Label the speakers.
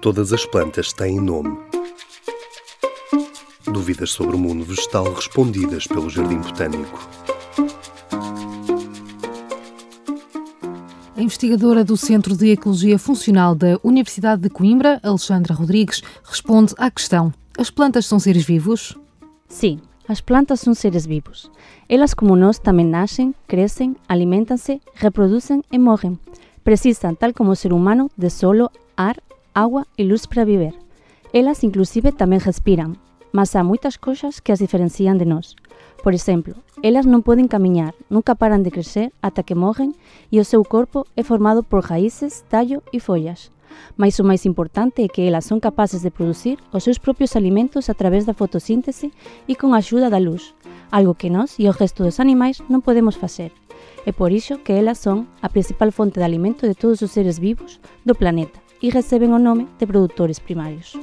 Speaker 1: Todas as plantas têm nome. Dúvidas sobre o mundo vegetal respondidas pelo Jardim Botânico.
Speaker 2: A investigadora do Centro de Ecologia Funcional da Universidade de Coimbra, Alexandra Rodrigues, responde à questão: As plantas são seres vivos?
Speaker 3: Sim, as plantas são seres vivos. Elas, como nós, também nascem, crescem, alimentam-se, reproduzem e morrem. Precisam, tal como o ser humano, de solo, ar, água e luz para viver. Elas, inclusive, também respiram, mas há muitas coisas que as diferenciam de nós. Por exemplo, elas não podem caminhar, nunca param de crescer até que morrem e o seu corpo é formado por raízes, tallo e folhas. Mas o mais importante é que elas são capazes de produzir os seus próprios alimentos através da fotossíntese e com a ajuda da luz, algo que nós e o resto dos animais não podemos fazer. É por iso que elas son a principal fonte de alimento de todos os seres vivos do planeta e receben o nome de produtores primarios.